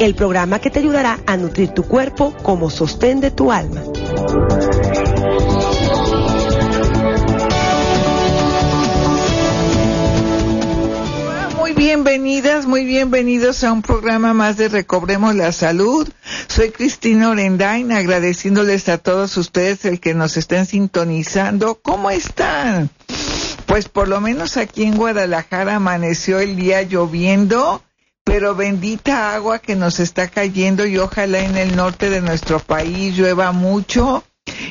el programa que te ayudará a nutrir tu cuerpo como sostén de tu alma. Muy bienvenidas, muy bienvenidos a un programa más de Recobremos la Salud. Soy Cristina Orendain, agradeciéndoles a todos ustedes el que nos estén sintonizando. ¿Cómo están? Pues por lo menos aquí en Guadalajara amaneció el día lloviendo pero bendita agua que nos está cayendo y ojalá en el norte de nuestro país llueva mucho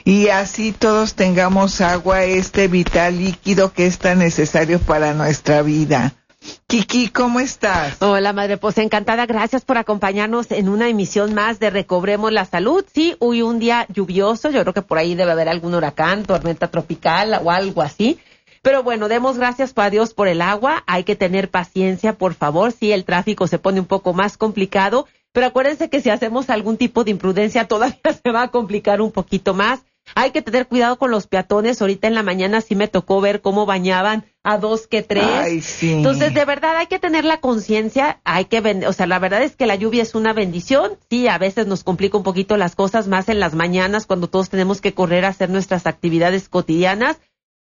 y así todos tengamos agua, este vital líquido que es tan necesario para nuestra vida. Kiki, ¿cómo estás? Hola, madre, pues encantada. Gracias por acompañarnos en una emisión más de Recobremos la Salud. Sí, hoy un día lluvioso. Yo creo que por ahí debe haber algún huracán, tormenta tropical o algo así. Pero bueno, demos gracias a Dios por el agua. Hay que tener paciencia, por favor. Si el tráfico se pone un poco más complicado, pero acuérdense que si hacemos algún tipo de imprudencia todavía se va a complicar un poquito más. Hay que tener cuidado con los peatones. Ahorita en la mañana sí me tocó ver cómo bañaban a dos que tres. Ay, sí. Entonces, de verdad hay que tener la conciencia, hay que, o sea, la verdad es que la lluvia es una bendición. Sí, a veces nos complica un poquito las cosas más en las mañanas cuando todos tenemos que correr a hacer nuestras actividades cotidianas,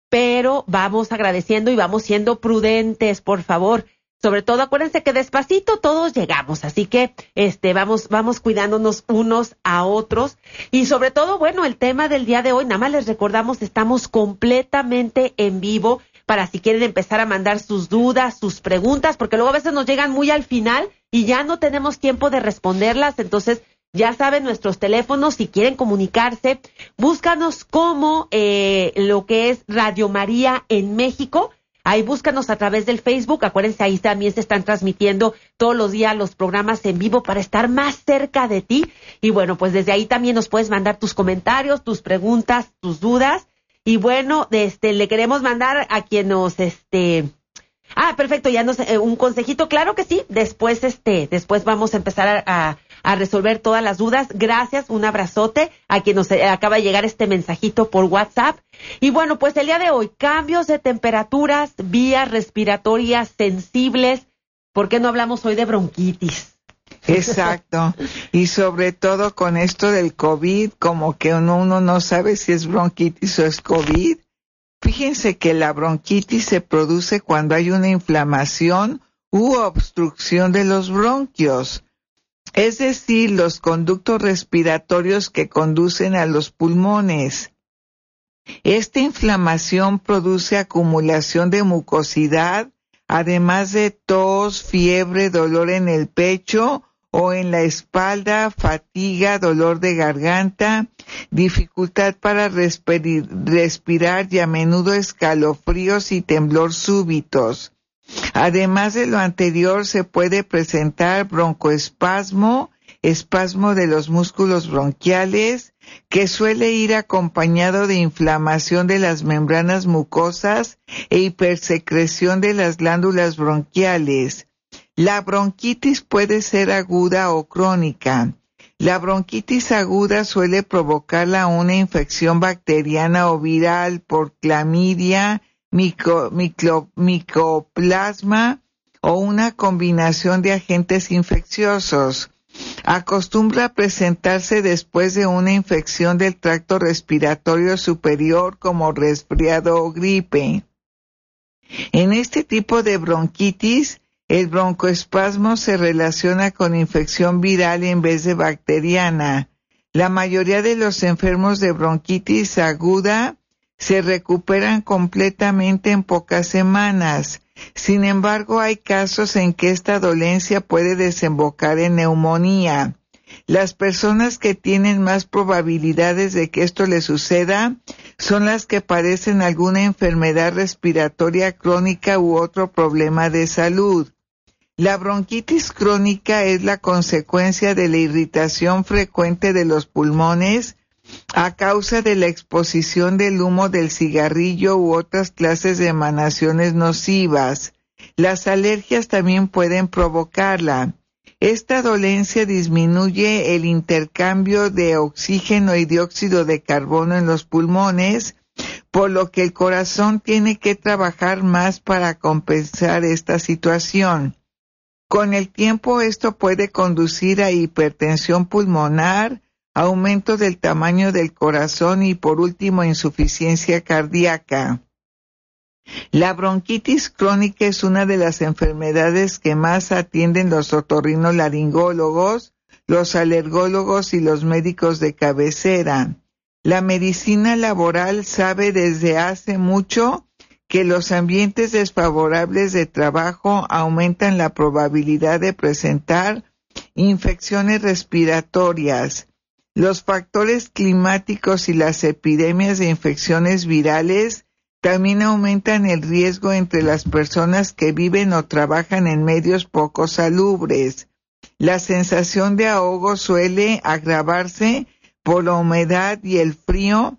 pero vamos agradeciendo y vamos siendo prudentes, por favor. Sobre todo acuérdense que despacito todos llegamos, así que este vamos vamos cuidándonos unos a otros y sobre todo, bueno, el tema del día de hoy, nada más les recordamos, estamos completamente en vivo para si quieren empezar a mandar sus dudas, sus preguntas, porque luego a veces nos llegan muy al final y ya no tenemos tiempo de responderlas, entonces ya saben nuestros teléfonos, si quieren comunicarse, búscanos como eh, lo que es Radio María en México. Ahí búscanos a través del Facebook. Acuérdense, ahí también se están transmitiendo todos los días los programas en vivo para estar más cerca de ti. Y bueno, pues desde ahí también nos puedes mandar tus comentarios, tus preguntas, tus dudas. Y bueno, este, le queremos mandar a quien nos, este, Ah, perfecto, ya nos, eh, un consejito, claro que sí. Después, este, después vamos a empezar a, resolver todas las dudas. Gracias, un abrazote a quien nos acaba de llegar este mensajito por WhatsApp. Y bueno, pues el día de hoy, cambios de temperaturas, vías respiratorias sensibles. ¿Por qué no hablamos hoy de bronquitis? Exacto. Y sobre todo con esto del COVID, como que uno, uno no sabe si es bronquitis o es COVID. Fíjense que la bronquitis se produce cuando hay una inflamación u obstrucción de los bronquios es decir, los conductos respiratorios que conducen a los pulmones. Esta inflamación produce acumulación de mucosidad, además de tos, fiebre, dolor en el pecho o en la espalda, fatiga, dolor de garganta, dificultad para respirar y a menudo escalofríos y temblor súbitos. Además de lo anterior, se puede presentar broncoespasmo, espasmo de los músculos bronquiales, que suele ir acompañado de inflamación de las membranas mucosas e hipersecreción de las glándulas bronquiales. La bronquitis puede ser aguda o crónica. La bronquitis aguda suele provocarla una infección bacteriana o viral por clamidia, micoplasma o una combinación de agentes infecciosos. Acostumbra presentarse después de una infección del tracto respiratorio superior como resfriado o gripe. En este tipo de bronquitis, el broncoespasmo se relaciona con infección viral en vez de bacteriana. La mayoría de los enfermos de bronquitis aguda se recuperan completamente en pocas semanas. Sin embargo, hay casos en que esta dolencia puede desembocar en neumonía. Las personas que tienen más probabilidades de que esto les suceda son las que padecen alguna enfermedad respiratoria crónica u otro problema de salud. La bronquitis crónica es la consecuencia de la irritación frecuente de los pulmones a causa de la exposición del humo del cigarrillo u otras clases de emanaciones nocivas. Las alergias también pueden provocarla. Esta dolencia disminuye el intercambio de oxígeno y dióxido de carbono en los pulmones, por lo que el corazón tiene que trabajar más para compensar esta situación. Con el tiempo esto puede conducir a hipertensión pulmonar, aumento del tamaño del corazón y por último insuficiencia cardíaca. La bronquitis crónica es una de las enfermedades que más atienden los otorrinolaringólogos, los alergólogos y los médicos de cabecera. La medicina laboral sabe desde hace mucho que los ambientes desfavorables de trabajo aumentan la probabilidad de presentar infecciones respiratorias. Los factores climáticos y las epidemias de infecciones virales también aumentan el riesgo entre las personas que viven o trabajan en medios poco salubres. La sensación de ahogo suele agravarse por la humedad y el frío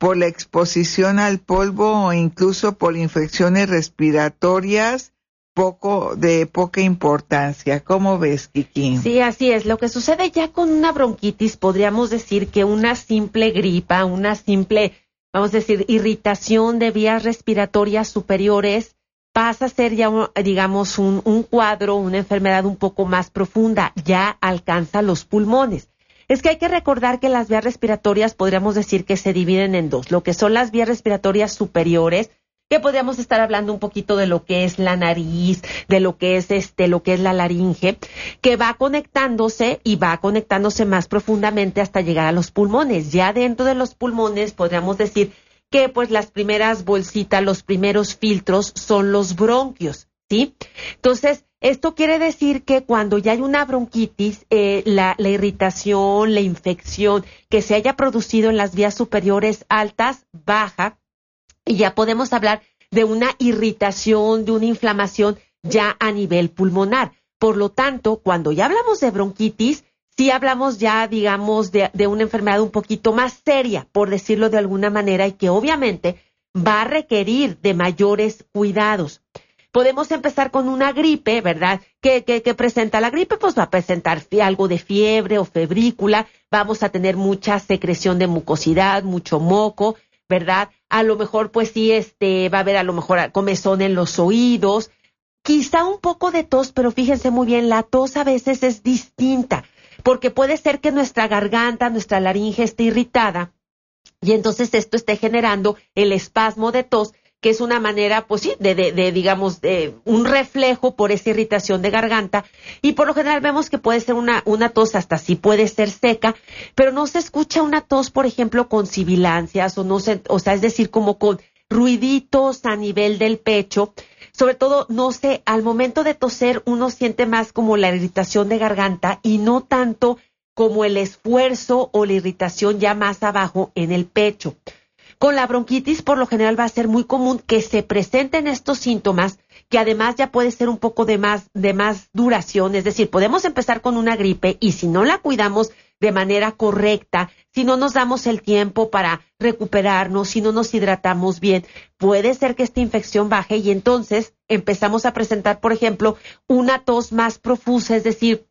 por la exposición al polvo o incluso por infecciones respiratorias poco de poca importancia. ¿Cómo ves, Kiki? Sí, así es. Lo que sucede ya con una bronquitis, podríamos decir que una simple gripa, una simple, vamos a decir, irritación de vías respiratorias superiores, pasa a ser ya, digamos, un, un cuadro, una enfermedad un poco más profunda, ya alcanza los pulmones es que hay que recordar que las vías respiratorias podríamos decir que se dividen en dos, lo que son las vías respiratorias superiores, que podríamos estar hablando un poquito de lo que es la nariz, de lo que es este, lo que es la laringe, que va conectándose y va conectándose más profundamente hasta llegar a los pulmones. Ya dentro de los pulmones podríamos decir que pues las primeras bolsitas, los primeros filtros son los bronquios, ¿sí? Entonces, esto quiere decir que cuando ya hay una bronquitis, eh, la, la, irritación, la infección que se haya producido en las vías superiores altas baja y ya podemos hablar de una irritación, de una inflamación ya a nivel pulmonar. Por lo tanto, cuando ya hablamos de bronquitis, sí hablamos ya, digamos, de, de una enfermedad un poquito más seria, por decirlo de alguna manera, y que obviamente va a requerir de mayores cuidados podemos empezar con una gripe, ¿verdad? ¿Qué, presenta la gripe? Pues va a presentar algo de fiebre o febrícula, vamos a tener mucha secreción de mucosidad, mucho moco, ¿verdad? A lo mejor, pues sí, este, va a haber a lo mejor comezón en los oídos, quizá un poco de tos, pero fíjense muy bien, la tos a veces es distinta, porque puede ser que nuestra garganta, nuestra laringe esté irritada, y entonces esto esté generando el espasmo de tos que es una manera, pues sí, de, de, digamos, de un reflejo por esa irritación de garganta. Y por lo general vemos que puede ser una, una tos hasta sí puede ser seca, pero no se escucha una tos, por ejemplo, con sibilancias o no se, o sea, es decir, como con ruiditos a nivel del pecho. Sobre todo, no sé, al momento de toser uno siente más como la irritación de garganta y no tanto como el esfuerzo o la irritación ya más abajo en el pecho. Con la bronquitis, por lo general, va a ser muy común que se presenten estos síntomas, que además ya puede ser un poco de más, de más duración. Es decir, podemos empezar con una gripe y si no la cuidamos de manera correcta, si no nos damos el tiempo para recuperarnos, si no nos hidratamos bien, puede ser que esta infección baje y entonces empezamos a presentar, por ejemplo, una tos más profusa, es decir,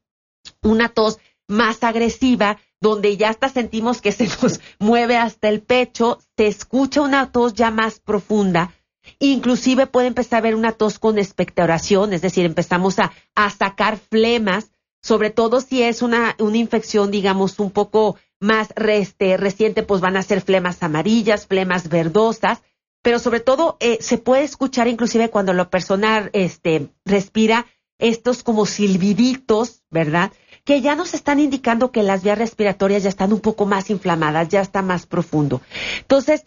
una tos más agresiva, donde ya hasta sentimos que se nos mueve hasta el pecho, se escucha una tos ya más profunda, inclusive puede empezar a haber una tos con expectoración, es decir, empezamos a, a sacar flemas, sobre todo si es una, una infección, digamos, un poco más este, reciente, pues van a ser flemas amarillas, flemas verdosas, pero sobre todo eh, se puede escuchar inclusive cuando la persona este, respira estos como silbiditos, ¿verdad? Que ya nos están indicando que las vías respiratorias ya están un poco más inflamadas, ya está más profundo. Entonces,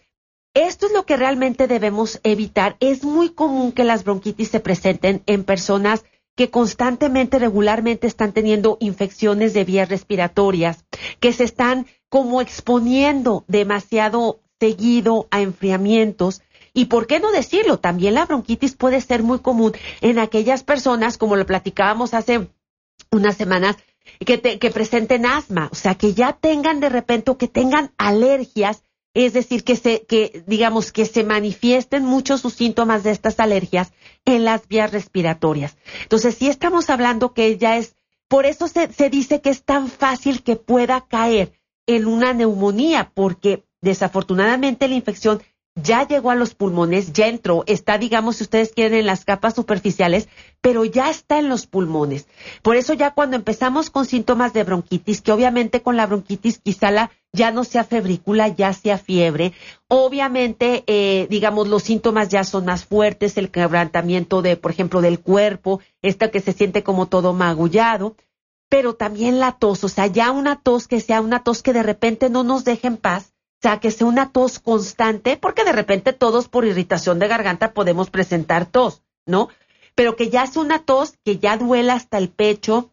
esto es lo que realmente debemos evitar. Es muy común que las bronquitis se presenten en personas que constantemente, regularmente están teniendo infecciones de vías respiratorias, que se están como exponiendo demasiado seguido a enfriamientos Y por qué no decirlo, también la bronquitis puede ser muy común en aquellas personas, como lo platicábamos hace unas semanas, que, que presenten asma, o sea, que ya tengan de repente o que tengan alergias, es decir, que se, que digamos que se manifiesten muchos sus síntomas de estas alergias en las vías respiratorias. Entonces, si estamos hablando que ya es, por eso se, se dice que es tan fácil que pueda caer en una neumonía, porque desafortunadamente la infección ya llegó a los pulmones, ya entró, está, digamos, si ustedes quieren, en las capas superficiales, pero ya está en los pulmones. Por eso ya cuando empezamos con síntomas de bronquitis, que obviamente con la bronquitis quizá la ya no sea febrícula, ya sea fiebre, obviamente, eh, digamos, los síntomas ya son más fuertes, el quebrantamiento de, por ejemplo, del cuerpo, esta que se siente como todo magullado, pero también la tos, o sea, ya una tos que sea una tos que de repente no nos deje en paz, sea, que sea una tos constante, porque de repente todos por irritación de garganta podemos presentar tos, ¿no? Pero que ya sea una tos que ya duela hasta el pecho,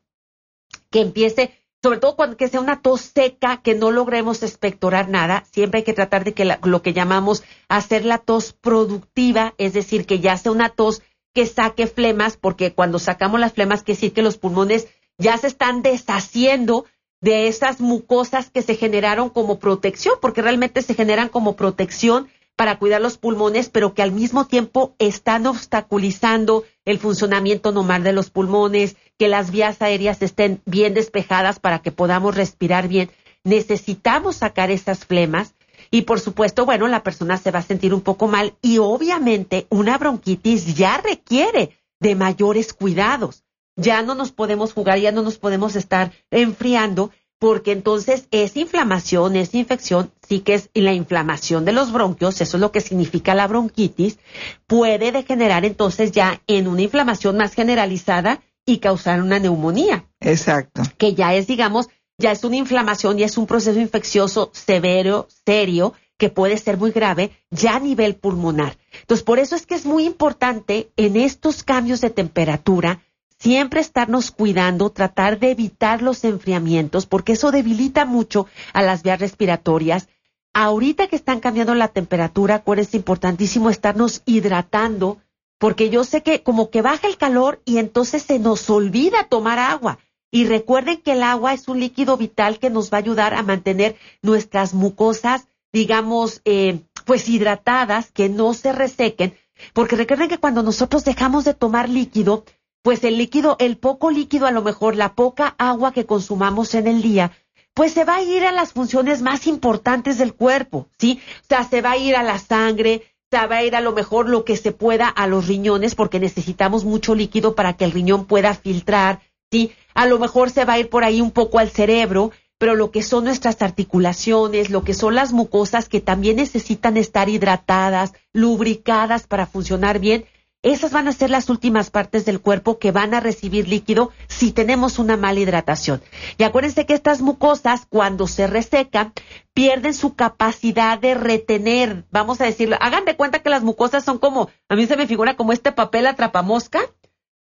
que empiece, sobre todo cuando que sea una tos seca, que no logremos expectorar nada, siempre hay que tratar de que lo que llamamos hacer la tos productiva, es decir, que ya sea una tos que saque flemas, porque cuando sacamos las flemas, quiere decir que los pulmones ya se están deshaciendo de esas mucosas que se generaron como protección, porque realmente se generan como protección para cuidar los pulmones, pero que al mismo tiempo están obstaculizando el funcionamiento normal de los pulmones, que las vías aéreas estén bien despejadas para que podamos respirar bien. Necesitamos sacar esas flemas y por supuesto, bueno, la persona se va a sentir un poco mal y obviamente una bronquitis ya requiere de mayores cuidados ya no nos podemos jugar, ya no nos podemos estar enfriando, porque entonces es inflamación, es infección, sí que es la inflamación de los bronquios, eso es lo que significa la bronquitis, puede degenerar entonces ya en una inflamación más generalizada y causar una neumonía. Exacto. Que ya es, digamos, ya es una inflamación y es un proceso infeccioso severo, serio, que puede ser muy grave ya a nivel pulmonar. Entonces, por eso es que es muy importante en estos cambios de temperatura siempre estarnos cuidando, tratar de evitar los enfriamientos, porque eso debilita mucho a las vías respiratorias. Ahorita que están cambiando la temperatura, es importantísimo estarnos hidratando, porque yo sé que como que baja el calor y entonces se nos olvida tomar agua. Y recuerden que el agua es un líquido vital que nos va a ayudar a mantener nuestras mucosas, digamos, eh, pues hidratadas, que no se resequen, porque recuerden que cuando nosotros dejamos de tomar líquido, pues el líquido, el poco líquido, a lo mejor la poca agua que consumamos en el día, pues se va a ir a las funciones más importantes del cuerpo, ¿sí? O sea, se va a ir a la sangre, se va a ir a lo mejor lo que se pueda a los riñones, porque necesitamos mucho líquido para que el riñón pueda filtrar, ¿sí? A lo mejor se va a ir por ahí un poco al cerebro, pero lo que son nuestras articulaciones, lo que son las mucosas que también necesitan estar hidratadas, lubricadas para funcionar bien, esas van a ser las últimas partes del cuerpo que van a recibir líquido si tenemos una mala hidratación. Y acuérdense que estas mucosas, cuando se resecan, pierden su capacidad de retener, vamos a decirlo, hagan de cuenta que las mucosas son como, a mí se me figura como este papel atrapamosca,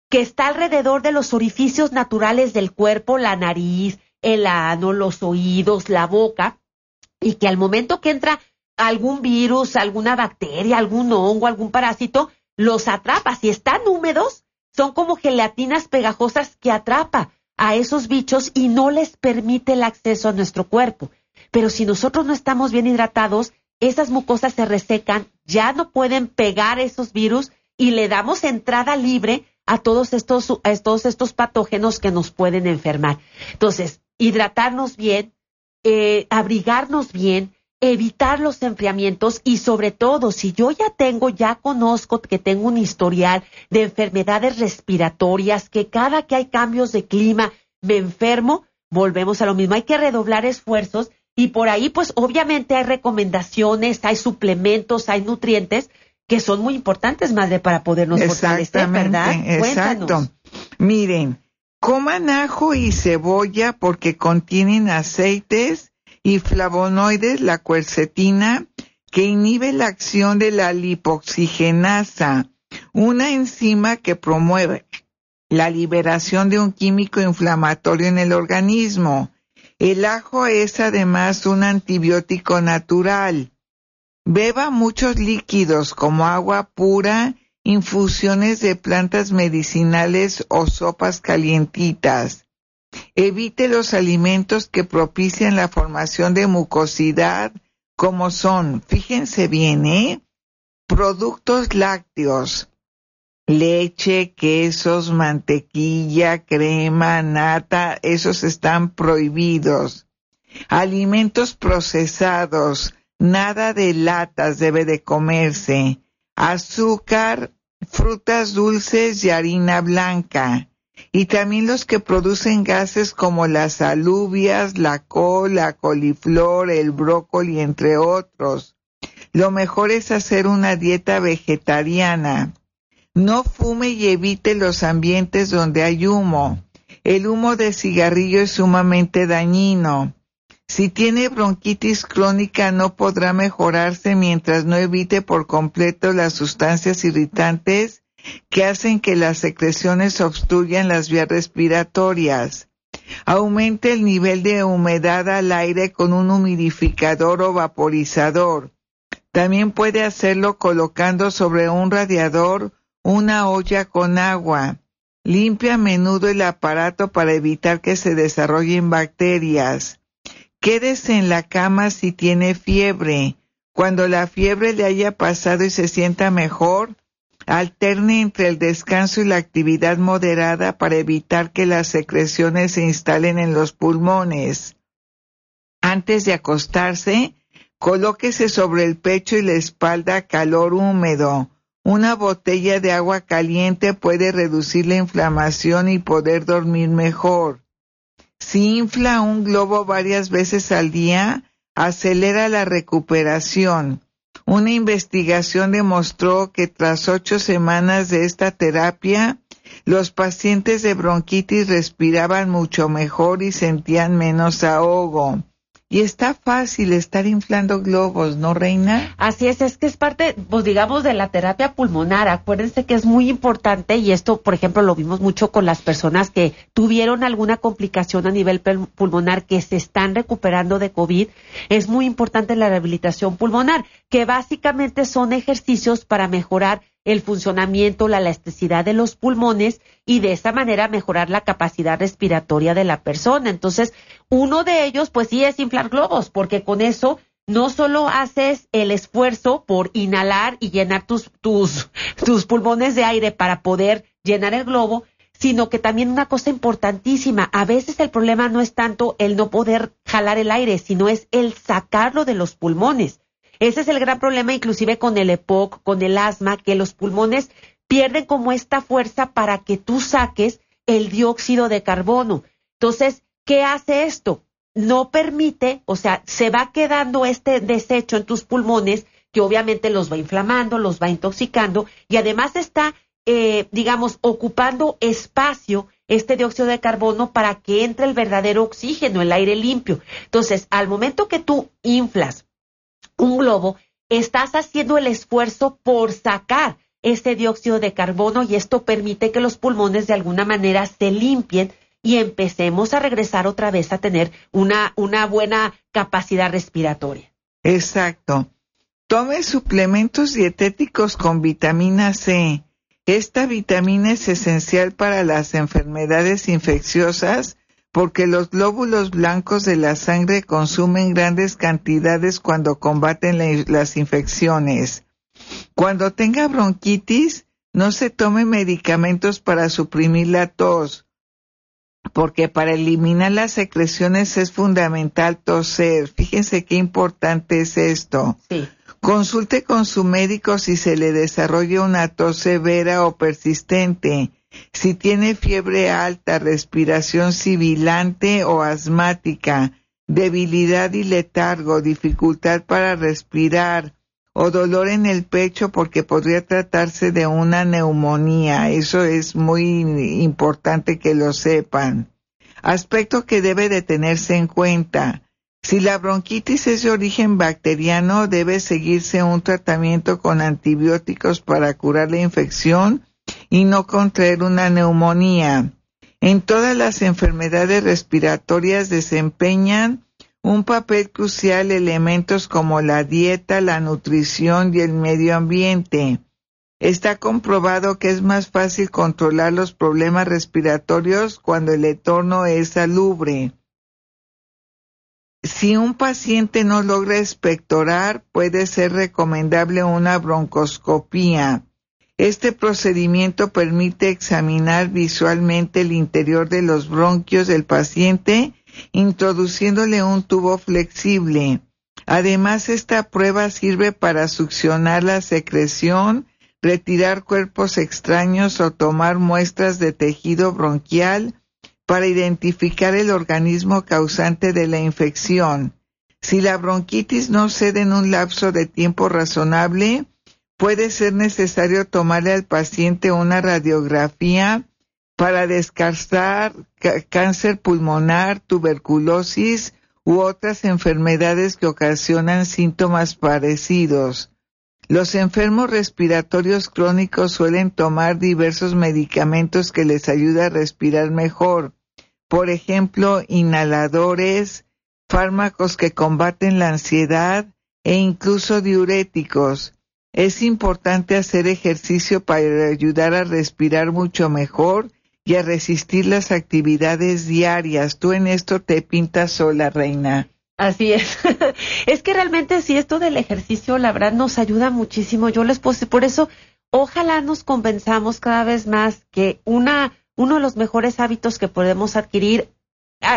que está alrededor de los orificios naturales del cuerpo, la nariz, el ano, los oídos, la boca, y que al momento que entra algún virus, alguna bacteria, algún hongo, algún parásito, los atrapa. Si están húmedos, son como gelatinas pegajosas que atrapa a esos bichos y no les permite el acceso a nuestro cuerpo. Pero si nosotros no estamos bien hidratados, esas mucosas se resecan, ya no pueden pegar esos virus y le damos entrada libre a todos estos, a todos estos patógenos que nos pueden enfermar. Entonces, hidratarnos bien, eh, abrigarnos bien, evitar los enfriamientos y sobre todo si yo ya tengo, ya conozco que tengo un historial de enfermedades respiratorias, que cada que hay cambios de clima me enfermo, volvemos a lo mismo, hay que redoblar esfuerzos y por ahí pues obviamente hay recomendaciones, hay suplementos, hay nutrientes que son muy importantes, madre, para podernos fortalecer, ¿verdad? Exacto. Miren, coman ajo y cebolla porque contienen aceites y flavonoides, la cuercetina, que inhibe la acción de la lipoxigenasa, una enzima que promueve la liberación de un químico inflamatorio en el organismo. El ajo es además un antibiótico natural. Beba muchos líquidos como agua pura, infusiones de plantas medicinales o sopas calientitas. Evite los alimentos que propician la formación de mucosidad, como son, fíjense bien, ¿eh? Productos lácteos, leche, quesos, mantequilla, crema, nata, esos están prohibidos. Alimentos procesados, nada de latas debe de comerse. Azúcar, frutas dulces y harina blanca. Y también los que producen gases como las alubias, la col, la coliflor, el brócoli, entre otros. Lo mejor es hacer una dieta vegetariana. No fume y evite los ambientes donde hay humo. El humo de cigarrillo es sumamente dañino. Si tiene bronquitis crónica no podrá mejorarse mientras no evite por completo las sustancias irritantes que hacen que las secreciones obstruyan las vías respiratorias. Aumente el nivel de humedad al aire con un humidificador o vaporizador. También puede hacerlo colocando sobre un radiador una olla con agua. Limpia a menudo el aparato para evitar que se desarrollen bacterias. Quédese en la cama si tiene fiebre. Cuando la fiebre le haya pasado y se sienta mejor, alterne entre el descanso y la actividad moderada para evitar que las secreciones se instalen en los pulmones. Antes de acostarse, colóquese sobre el pecho y la espalda calor húmedo. Una botella de agua caliente puede reducir la inflamación y poder dormir mejor. Si infla un globo varias veces al día, acelera la recuperación. Una investigación demostró que tras ocho semanas de esta terapia, los pacientes de bronquitis respiraban mucho mejor y sentían menos ahogo. Y está fácil estar inflando globos, ¿no, Reina? Así es, es que es parte, pues digamos, de la terapia pulmonar. Acuérdense que es muy importante y esto, por ejemplo, lo vimos mucho con las personas que tuvieron alguna complicación a nivel pulmonar que se están recuperando de COVID. Es muy importante la rehabilitación pulmonar, que básicamente son ejercicios para mejorar el funcionamiento, la elasticidad de los pulmones y de esa manera mejorar la capacidad respiratoria de la persona. Entonces, uno de ellos, pues sí, es inflar globos, porque con eso no solo haces el esfuerzo por inhalar y llenar tus, tus, tus pulmones de aire para poder llenar el globo, sino que también una cosa importantísima, a veces el problema no es tanto el no poder jalar el aire, sino es el sacarlo de los pulmones. Ese es el gran problema, inclusive con el EPOC, con el asma, que los pulmones pierden como esta fuerza para que tú saques el dióxido de carbono. Entonces, ¿qué hace esto? No permite, o sea, se va quedando este desecho en tus pulmones que obviamente los va inflamando, los va intoxicando y además está, eh, digamos, ocupando espacio este dióxido de carbono para que entre el verdadero oxígeno, el aire limpio. Entonces, al momento que tú inflas un globo, estás haciendo el esfuerzo por sacar ese dióxido de carbono y esto permite que los pulmones de alguna manera se limpien y empecemos a regresar otra vez a tener una, buena capacidad respiratoria. Exacto. Tome suplementos dietéticos con vitamina C. Esta vitamina es esencial para las enfermedades infecciosas porque los glóbulos blancos de la sangre consumen grandes cantidades cuando combaten las infecciones. Cuando tenga bronquitis, no se tome medicamentos para suprimir la tos, porque para eliminar las secreciones es fundamental toser. Fíjense qué importante es esto. Consulte con su médico si se le desarrolla una tos severa o persistente si tiene fiebre alta, respiración sibilante o asmática, debilidad y letargo, dificultad para respirar o dolor en el pecho porque podría tratarse de una neumonía. Eso es muy importante que lo sepan. Aspecto que debe de tenerse en cuenta. Si la bronquitis es de origen bacteriano, debe seguirse un tratamiento con antibióticos para curar la infección y no contraer una neumonía. En todas las enfermedades respiratorias desempeñan un papel crucial elementos como la dieta, la nutrición y el medio ambiente. Está comprobado que es más fácil controlar los problemas respiratorios cuando el entorno es salubre. Si un paciente no logra expectorar, puede ser recomendable una broncoscopía. Este procedimiento permite examinar visualmente el interior de los bronquios del paciente introduciéndole un tubo flexible. Además, esta prueba sirve para succionar la secreción, retirar cuerpos extraños o tomar muestras de tejido bronquial para identificar el organismo causante de la infección. Si la bronquitis no cede en un lapso de tiempo razonable, puede ser necesario tomarle al paciente una radiografía para descartar cáncer pulmonar, tuberculosis u otras enfermedades que ocasionan síntomas parecidos. Los enfermos respiratorios crónicos suelen tomar diversos medicamentos que les ayudan a respirar mejor. Por ejemplo, inhaladores, fármacos que combaten la ansiedad e incluso diuréticos. Es importante hacer ejercicio para ayudar a respirar mucho mejor y a resistir las actividades diarias. Tú en esto te pintas sola, reina. Así es. es que realmente si esto del ejercicio, la verdad, nos ayuda muchísimo. Yo les puse, por eso, ojalá nos convenzamos cada vez más que una, uno de los mejores hábitos que podemos adquirir,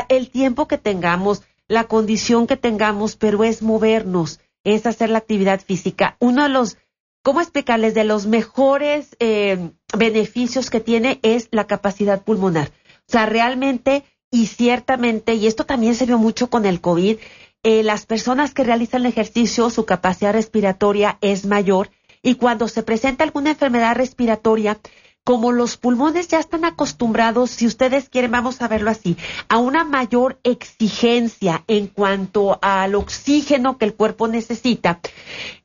el tiempo que tengamos, la condición que tengamos, pero es movernos, es hacer la actividad física. Uno de los ¿cómo explicarles? De los mejores eh, beneficios que tiene es la capacidad pulmonar. O sea, realmente y ciertamente, y esto también se vio mucho con el COVID, eh, las personas que realizan el ejercicio, su capacidad respiratoria es mayor y cuando se presenta alguna enfermedad respiratoria, como los pulmones ya están acostumbrados, si ustedes quieren, vamos a verlo así, a una mayor exigencia en cuanto al oxígeno que el cuerpo necesita,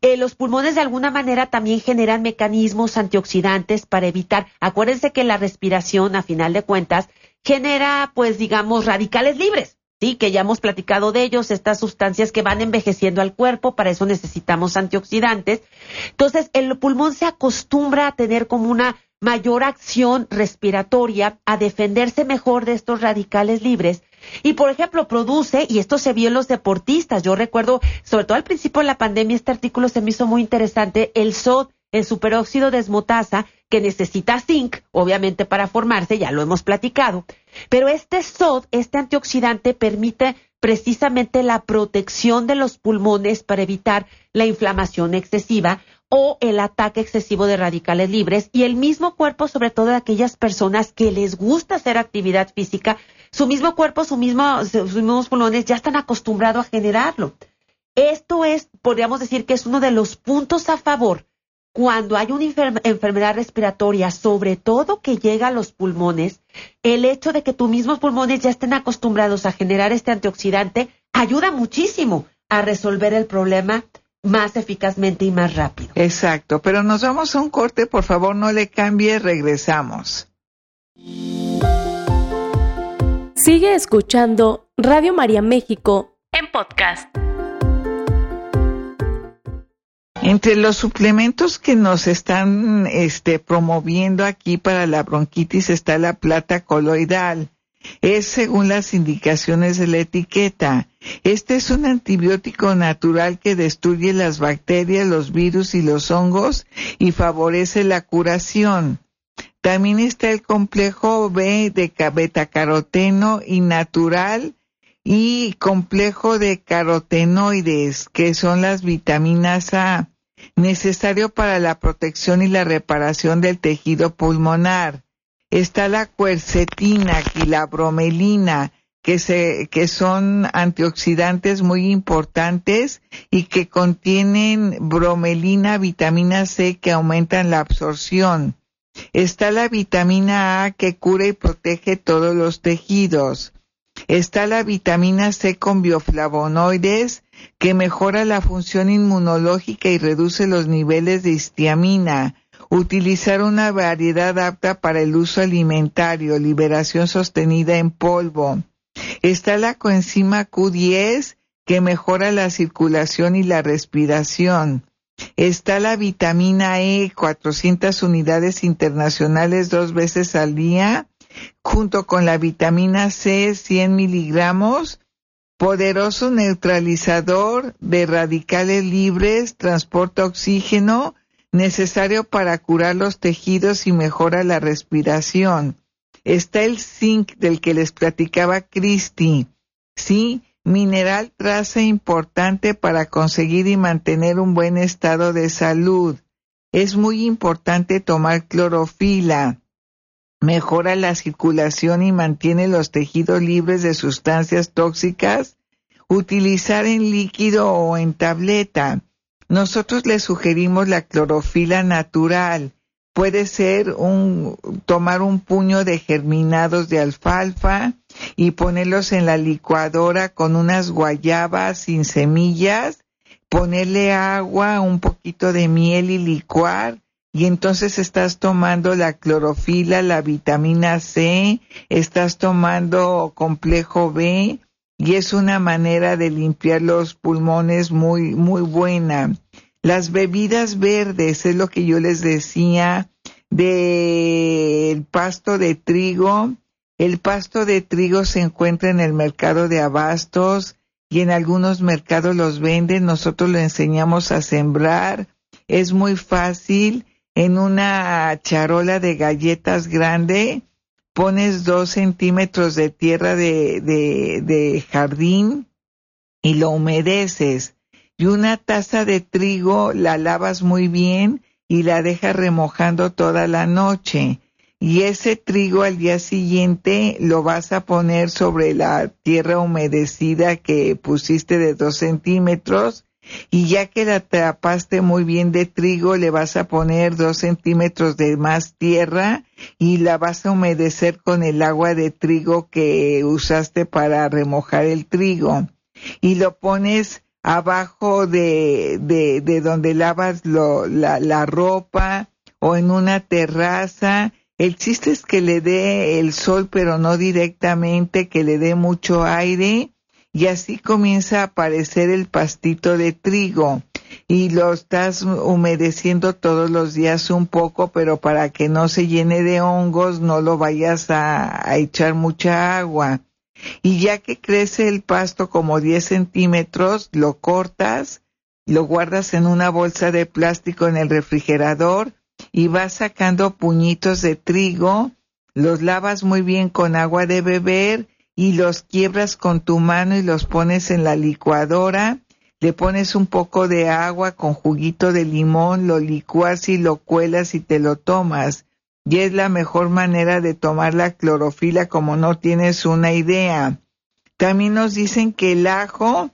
eh, los pulmones de alguna manera también generan mecanismos antioxidantes para evitar, acuérdense que la respiración, a final de cuentas, genera, pues digamos, radicales libres. Sí, que ya hemos platicado de ellos, estas sustancias que van envejeciendo al cuerpo, para eso necesitamos antioxidantes. Entonces, el pulmón se acostumbra a tener como una mayor acción respiratoria, a defenderse mejor de estos radicales libres. Y, por ejemplo, produce, y esto se vio en los deportistas, yo recuerdo, sobre todo al principio de la pandemia, este artículo se me hizo muy interesante, el SOD, el superóxido de esmotasa, que necesita zinc, obviamente para formarse, ya lo hemos platicado, pero este SOD, este antioxidante, permite precisamente la protección de los pulmones para evitar la inflamación excesiva, o el ataque excesivo de radicales libres y el mismo cuerpo, sobre todo de aquellas personas que les gusta hacer actividad física, su mismo cuerpo, su mismo, sus mismos pulmones ya están acostumbrados a generarlo. Esto es, podríamos decir que es uno de los puntos a favor cuando hay una enfermedad respiratoria, sobre todo que llega a los pulmones, el hecho de que tus mismos pulmones ya estén acostumbrados a generar este antioxidante ayuda muchísimo a resolver el problema más eficazmente y más rápido. Exacto, pero nos vamos a un corte, por favor no le cambie, regresamos. Sigue escuchando Radio María México en podcast. Entre los suplementos que nos están este, promoviendo aquí para la bronquitis está la plata coloidal es según las indicaciones de la etiqueta. Este es un antibiótico natural que destruye las bacterias, los virus y los hongos y favorece la curación. También está el complejo B de betacaroteno y natural y complejo de carotenoides, que son las vitaminas A, necesario para la protección y la reparación del tejido pulmonar está la cuercetina y la bromelina, que, se, que son antioxidantes muy importantes y que contienen bromelina, vitamina C que aumentan la absorción. Está la vitamina A que cura y protege todos los tejidos. Está la vitamina C con bioflavonoides que mejora la función inmunológica y reduce los niveles de histiamina utilizar una variedad apta para el uso alimentario, liberación sostenida en polvo. Está la coenzima Q10 que mejora la circulación y la respiración. Está la vitamina E, 400 unidades internacionales dos veces al día, junto con la vitamina C, 100 miligramos, poderoso neutralizador de radicales libres, transporta oxígeno, necesario para curar los tejidos y mejora la respiración. Está el zinc del que les platicaba Christy, sí, mineral traza importante para conseguir y mantener un buen estado de salud. Es muy importante tomar clorofila. Mejora la circulación y mantiene los tejidos libres de sustancias tóxicas. Utilizar en líquido o en tableta. Nosotros le sugerimos la clorofila natural. Puede ser un, tomar un puño de germinados de alfalfa y ponerlos en la licuadora con unas guayabas sin semillas, ponerle agua, un poquito de miel y licuar y entonces estás tomando la clorofila, la vitamina C, estás tomando complejo B y es una manera de limpiar los pulmones muy, muy buena. Las bebidas verdes es lo que yo les decía del pasto de trigo. El pasto de trigo se encuentra en el mercado de abastos y en algunos mercados los venden. Nosotros lo enseñamos a sembrar. Es muy fácil. En una charola de galletas grande pones dos centímetros de tierra de, de, jardín y lo humedeces. Y una taza de trigo la lavas muy bien y la dejas remojando toda la noche. Y ese trigo al día siguiente lo vas a poner sobre la tierra humedecida que pusiste de dos centímetros y ya que la tapaste muy bien de trigo, le vas a poner dos centímetros de más tierra y la vas a humedecer con el agua de trigo que usaste para remojar el trigo. Y lo pones abajo de, de, de donde lavas la, la ropa o en una terraza. El chiste es que le dé el sol, pero no directamente, que le dé mucho aire y así comienza a aparecer el pastito de trigo y lo estás humedeciendo todos los días un poco, pero para que no se llene de hongos no lo vayas a, echar mucha agua. Y ya que crece el pasto como 10 centímetros, lo cortas, lo guardas en una bolsa de plástico en el refrigerador y vas sacando puñitos de trigo, los lavas muy bien con agua de beber y los quiebras con tu mano y los pones en la licuadora, le pones un poco de agua con juguito de limón, lo licuas y lo cuelas y te lo tomas. Y es la mejor manera de tomar la clorofila como no tienes una idea. También nos dicen que el ajo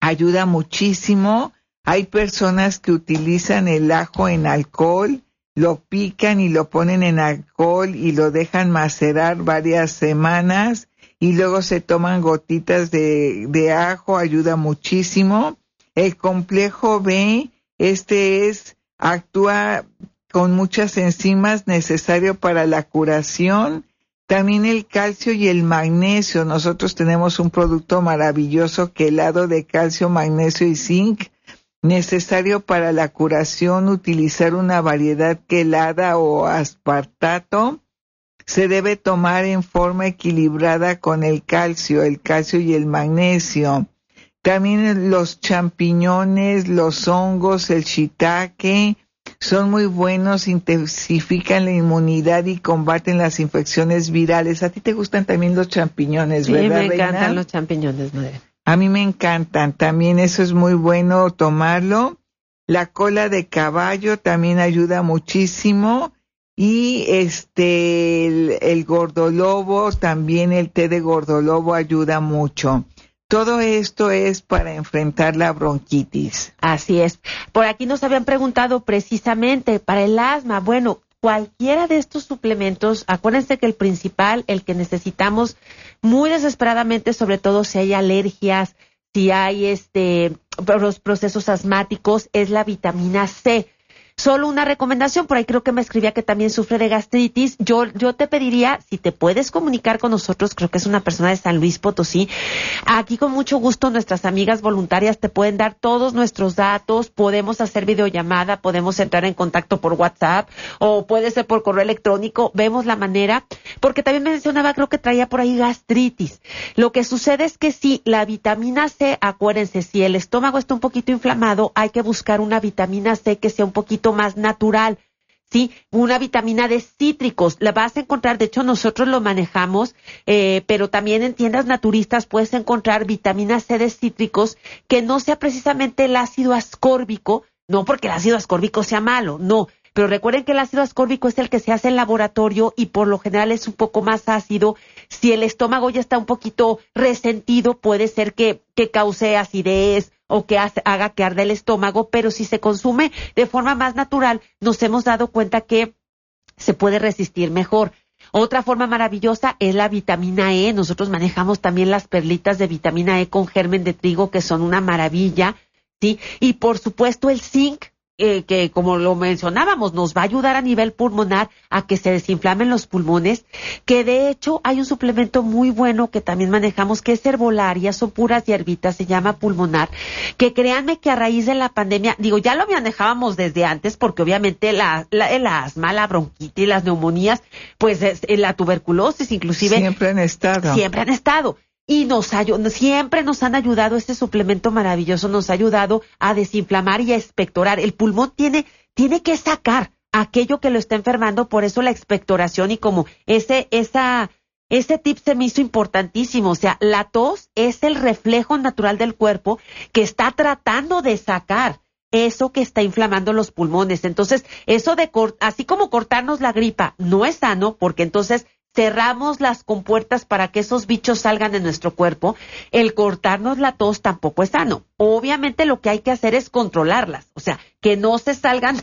ayuda muchísimo. Hay personas que utilizan el ajo en alcohol, lo pican y lo ponen en alcohol y lo dejan macerar varias semanas y luego se toman gotitas de, de ajo, ayuda muchísimo. El complejo B, este es, actúa con muchas enzimas necesario para la curación. También el calcio y el magnesio. Nosotros tenemos un producto maravilloso que helado de calcio, magnesio y zinc, necesario para la curación, utilizar una variedad quelada o aspartato se debe tomar en forma equilibrada con el calcio, el calcio y el magnesio. También los champiñones, los hongos, el shiitake son muy buenos, intensifican la inmunidad y combaten las infecciones virales. A ti te gustan también los champiñones, sí, ¿verdad? me encantan los champiñones, madre. A mí me encantan, también eso es muy bueno tomarlo. La cola de caballo también ayuda muchísimo y este, el, el gordolobo, también el té de gordolobo ayuda mucho. Todo esto es para enfrentar la bronquitis. Así es. Por aquí nos habían preguntado precisamente para el asma. Bueno, cualquiera de estos suplementos, acuérdense que el principal, el que necesitamos muy desesperadamente, sobre todo si hay alergias, si hay este los procesos asmáticos, es la vitamina C Solo una recomendación, por ahí creo que me escribía que también sufre de gastritis. Yo, yo te pediría, si te puedes comunicar con nosotros, creo que es una persona de San Luis Potosí, aquí con mucho gusto nuestras amigas voluntarias te pueden dar todos nuestros datos, podemos hacer videollamada, podemos entrar en contacto por WhatsApp o puede ser por correo electrónico, vemos la manera, porque también me mencionaba, creo que traía por ahí gastritis. Lo que sucede es que si la vitamina C, acuérdense, si el estómago está un poquito inflamado, hay que buscar una vitamina C que sea un poquito más natural. ¿sí? Una vitamina de cítricos, la vas a encontrar, de hecho nosotros lo manejamos, eh, pero también en tiendas naturistas puedes encontrar vitamina C de cítricos que no sea precisamente el ácido ascórbico, no porque el ácido ascórbico sea malo, no, pero recuerden que el ácido ascórbico es el que se hace en laboratorio y por lo general es un poco más ácido. Si el estómago ya está un poquito resentido, puede ser que, que cause acidez o que haga que arde el estómago, pero si se consume de forma más natural, nos hemos dado cuenta que se puede resistir mejor. Otra forma maravillosa es la vitamina E. Nosotros manejamos también las perlitas de vitamina E con germen de trigo que son una maravilla, ¿sí? Y por supuesto el zinc eh, que como lo mencionábamos, nos va a ayudar a nivel pulmonar a que se desinflamen los pulmones, que de hecho hay un suplemento muy bueno que también manejamos que es herbolaria, son puras hierbitas, se llama pulmonar, que créanme que a raíz de la pandemia, digo, ya lo manejábamos desde antes porque obviamente la, la el asma, la bronquitis, las neumonías, pues la tuberculosis inclusive. Siempre han estado. Siempre han estado y nos siempre nos han ayudado, este suplemento maravilloso nos ha ayudado a desinflamar y a expectorar. El pulmón tiene, tiene que sacar aquello que lo está enfermando, por eso la expectoración y como ese, esa, ese tip se me hizo importantísimo. O sea, la tos es el reflejo natural del cuerpo que está tratando de sacar eso que está inflamando los pulmones. Entonces, eso de, así como cortarnos la gripa no es sano, porque entonces cerramos las compuertas para que esos bichos salgan de nuestro cuerpo, el cortarnos la tos tampoco es sano. Obviamente lo que hay que hacer es controlarlas, o sea, que no se salgan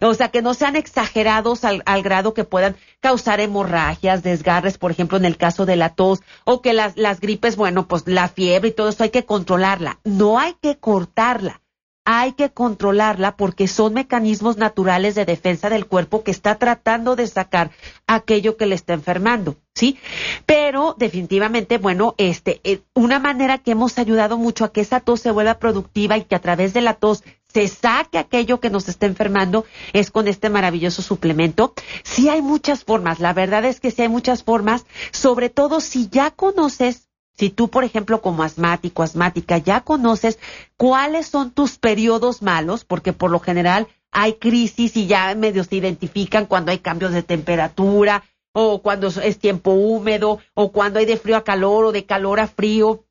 o sea, que no sean exagerados al, grado que puedan causar hemorragias, desgarres, por ejemplo, en el caso de la tos, o que las, las gripes, bueno, pues la fiebre y todo eso hay que controlarla. No hay que cortarla hay que controlarla porque son mecanismos naturales de defensa del cuerpo que está tratando de sacar aquello que le está enfermando, ¿sí? Pero definitivamente, bueno, este, eh, una manera que hemos ayudado mucho a que esa tos se vuelva productiva y que a través de la tos se saque aquello que nos está enfermando es con este maravilloso suplemento. Sí hay muchas formas, la verdad es que sí hay muchas formas, sobre todo si ya conoces si tú, por ejemplo, como asmático, asmática, ya conoces cuáles son tus periodos malos, porque por lo general hay crisis y ya medio se identifican cuando hay cambios de temperatura, o cuando es tiempo húmedo, o cuando hay de frío a calor, o de calor a frío,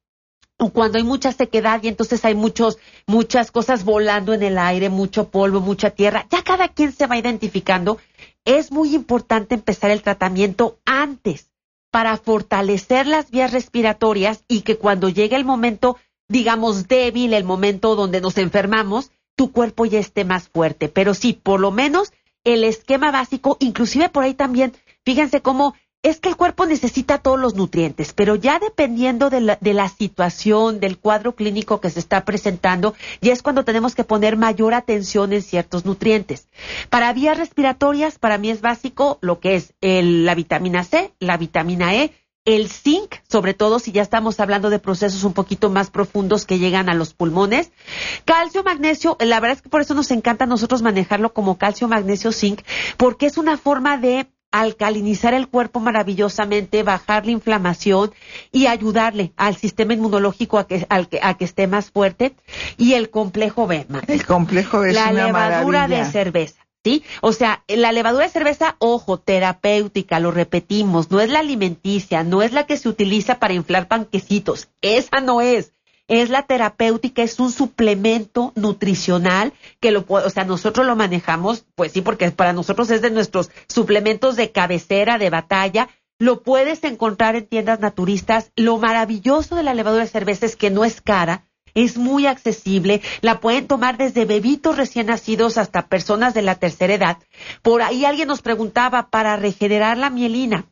o cuando hay mucha sequedad y entonces hay muchos, muchas cosas volando en el aire, mucho polvo, mucha tierra, ya cada quien se va identificando. Es muy importante empezar el tratamiento antes para fortalecer las vías respiratorias y que cuando llegue el momento, digamos, débil, el momento donde nos enfermamos, tu cuerpo ya esté más fuerte. Pero sí, por lo menos el esquema básico, inclusive por ahí también, fíjense cómo es que el cuerpo necesita todos los nutrientes, pero ya dependiendo de la, de la, situación, del cuadro clínico que se está presentando, ya es cuando tenemos que poner mayor atención en ciertos nutrientes. Para vías respiratorias, para mí es básico lo que es la vitamina C, la vitamina E, el zinc, sobre todo si ya estamos hablando de procesos un poquito más profundos que llegan a los pulmones. Calcio, magnesio, la verdad es que por eso nos encanta a nosotros manejarlo como calcio, magnesio, zinc, porque es una forma de alcalinizar el cuerpo maravillosamente, bajar la inflamación y ayudarle al sistema inmunológico a que, al que, a que esté más fuerte. Y el complejo B, El complejo B es La levadura de cerveza. ¿Sí? O sea, la levadura de cerveza, ojo, terapéutica, lo repetimos, no es la alimenticia, no es la que se utiliza para inflar panquecitos, esa no es es la terapéutica, es un suplemento nutricional que lo o sea, nosotros lo manejamos, pues sí, porque para nosotros es de nuestros suplementos de cabecera, de batalla. Lo puedes encontrar en tiendas naturistas. Lo maravilloso de la levadura de cerveza es que no es cara, es muy accesible, la pueden tomar desde bebitos recién nacidos hasta personas de la tercera edad. Por ahí alguien nos preguntaba para regenerar la mielina.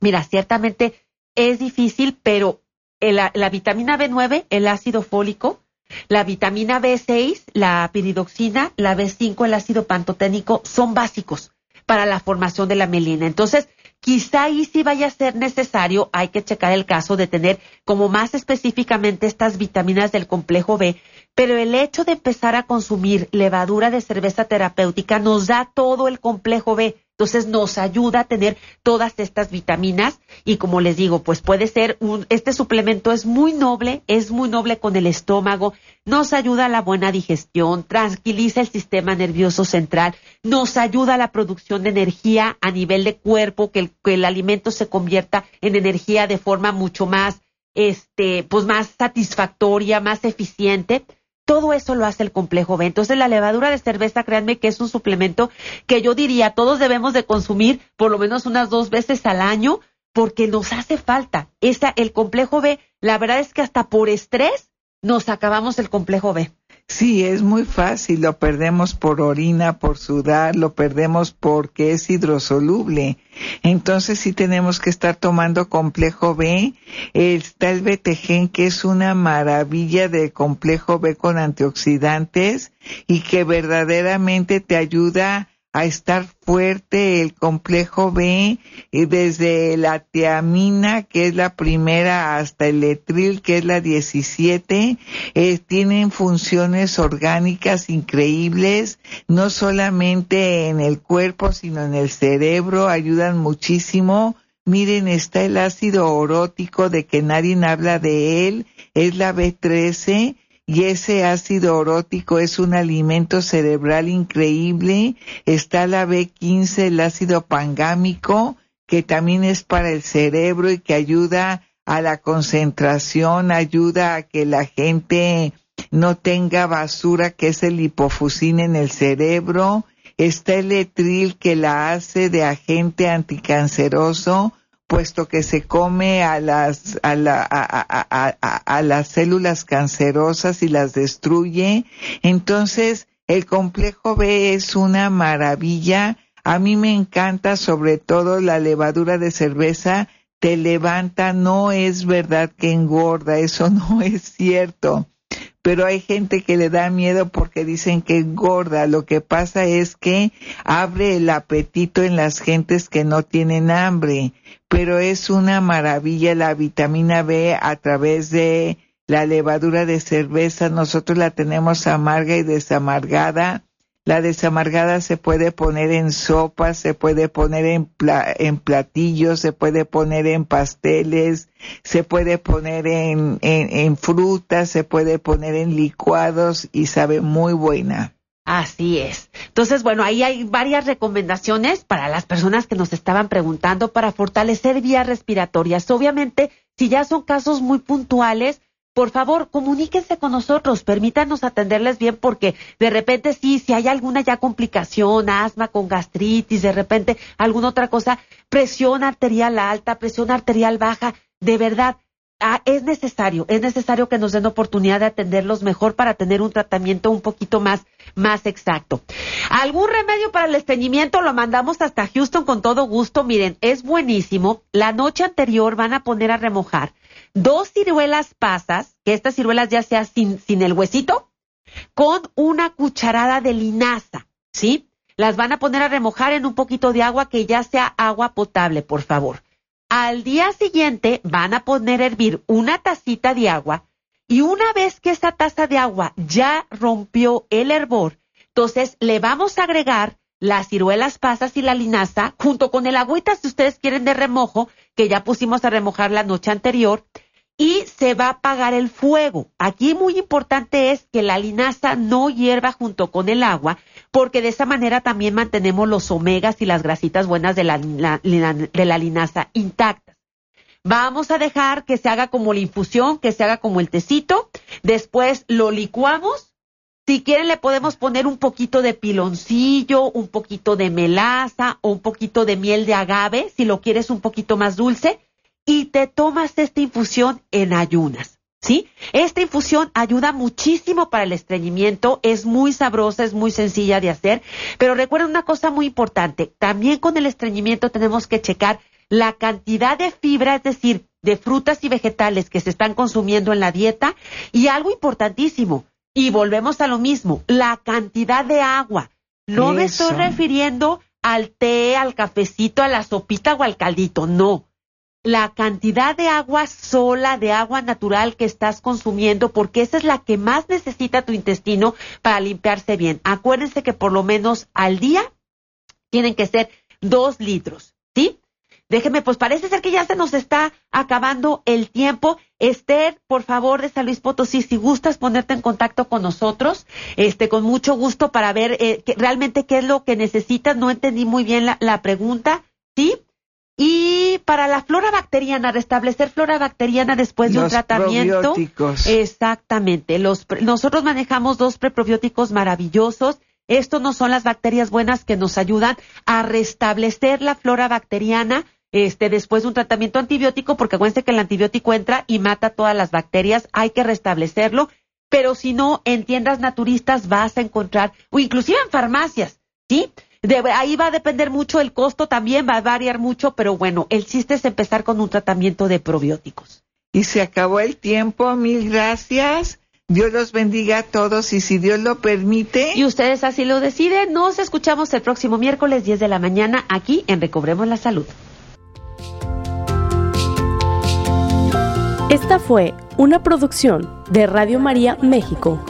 Mira, ciertamente es difícil, pero la, vitamina B9, el ácido fólico, La vitamina B6, la piridoxina, la B5, el ácido pantoténico son básicos para la formación de la melina. Entonces, quizá ahí sí vaya a ser necesario, hay que checar el caso de tener como más específicamente estas vitaminas del complejo B, pero el hecho de empezar a consumir levadura de cerveza terapéutica nos da todo el complejo B. Entonces nos ayuda a tener todas estas vitaminas y como les digo, pues puede ser un, este suplemento es muy noble, es muy noble con el estómago, nos ayuda a la buena digestión, tranquiliza el sistema nervioso central, nos ayuda a la producción de energía a nivel de cuerpo, que el, que el alimento se convierta en energía de forma mucho más, este, pues más satisfactoria, más eficiente. Todo eso lo hace el complejo B. Entonces la levadura de cerveza, créanme que es un suplemento que yo diría todos debemos de consumir por lo menos unas dos veces al año porque nos hace falta. Esa, el complejo B, la verdad es que hasta por estrés nos acabamos el complejo B. Sí, es muy fácil, lo perdemos por orina, por sudar, lo perdemos porque es hidrosoluble. Entonces sí tenemos que estar tomando complejo B. Está el BTG, que es una maravilla de complejo B con antioxidantes y que verdaderamente te ayuda a estar fuerte el complejo B desde la tiamina que es la primera hasta el letril que es la 17 eh, tienen funciones orgánicas increíbles no solamente en el cuerpo sino en el cerebro ayudan muchísimo. Miren está el ácido orótico de que nadie habla de él es la B13 y ese ácido orótico es un alimento cerebral increíble. Está la B15, el ácido pangámico, que también es para el cerebro y que ayuda a la concentración, ayuda a que la gente no tenga basura, que es el hipofusina en el cerebro. Está el etril que la hace de agente anticanceroso puesto que se come a las, a, la, a, las células cancerosas y las destruye. Entonces, el complejo B es una maravilla. A mí me encanta sobre todo la levadura de cerveza. Te levanta, no es verdad que engorda, eso no es cierto pero hay gente que le da miedo porque dicen que engorda. Lo que pasa es que abre el apetito en las gentes que no tienen hambre, pero es una maravilla la vitamina B a través de la levadura de cerveza. Nosotros la tenemos amarga y desamargada la desamargada se puede poner en sopa, se puede poner en, en platillos, se puede poner en pasteles, se puede poner en, en frutas, se puede poner en licuados y sabe muy buena. Así es. Entonces, bueno, ahí hay varias recomendaciones para las personas que nos estaban preguntando para fortalecer vías respiratorias. Obviamente, si ya son casos muy puntuales, por favor, comuníquense con nosotros, permítanos atenderles bien porque de repente sí, si hay alguna ya complicación, asma con gastritis, de repente alguna otra cosa, presión arterial alta, presión arterial baja, de verdad, ah, es necesario, es necesario que nos den oportunidad de atenderlos mejor para tener un tratamiento un poquito más, más exacto. ¿Algún remedio para el estreñimiento? Lo mandamos hasta Houston con todo gusto. Miren, es buenísimo. La noche anterior van a poner a remojar dos ciruelas pasas, que estas ciruelas ya sea sin, sin el huesito, con una cucharada de linaza, ¿sí? Las van a poner a remojar en un poquito de agua que ya sea agua potable, por favor. Al día siguiente van a poner a hervir una tacita de agua y una vez que esa taza de agua ya rompió el hervor, entonces le vamos a agregar las ciruelas pasas y la linaza junto con el agüita si ustedes quieren de remojo que ya pusimos a remojar la noche anterior y se va a apagar el fuego. Aquí muy importante es que la linaza no hierva junto con el agua, porque de esa manera también mantenemos los omegas y las grasitas buenas de la, de la linaza intactas. Vamos a dejar que se haga como la infusión, que se haga como el tecito, después lo licuamos. Si quieren le podemos poner un poquito de piloncillo, un poquito de melaza o un poquito de miel de agave, si lo quieres un poquito más dulce y te tomas esta infusión en ayunas. ¿Sí? Esta infusión ayuda muchísimo para el estreñimiento, es muy sabrosa, es muy sencilla de hacer, pero recuerden una cosa muy importante, también con el estreñimiento tenemos que checar la cantidad de fibra, es decir, de frutas y vegetales que se están consumiendo en la dieta y algo importantísimo, y volvemos a lo mismo, la cantidad de agua. No me estoy refiriendo al té, al cafecito, a la sopita o al caldito, no. La cantidad de agua sola, de agua natural que estás consumiendo, porque esa es la que más necesita tu intestino para limpiarse bien. Acuérdense que por lo menos al día tienen que ser dos litros, ¿sí? Déjeme, pues parece ser que ya se nos está acabando el tiempo. Esther, por favor, de San Luis Potosí, si gustas ponerte en contacto con nosotros, este, con mucho gusto para ver eh, realmente qué es lo que necesitas. No entendí muy bien la, la pregunta, ¿sí? Y para la flora bacteriana, restablecer flora bacteriana después de un tratamiento. Probióticos. Exactamente. Los, nosotros manejamos dos preprobióticos maravillosos. Estos no son las bacterias buenas que nos ayudan a restablecer la flora bacteriana este, después de un tratamiento antibiótico, porque acuérdense que el antibiótico entra y mata todas las bacterias, hay que restablecerlo, pero si no, en tiendas naturistas vas a encontrar, o inclusive en farmacias, ¿sí? De, ahí va a depender mucho el costo, también va a variar mucho, pero bueno, el chiste es empezar con un tratamiento de probióticos. Y se acabó el tiempo, mil gracias. Dios los bendiga a todos y si Dios lo permite. Y ustedes así lo deciden, nos escuchamos el próximo miércoles 10 de la mañana aquí en Recobremos la Salud. Esta fue una producción de Radio María México.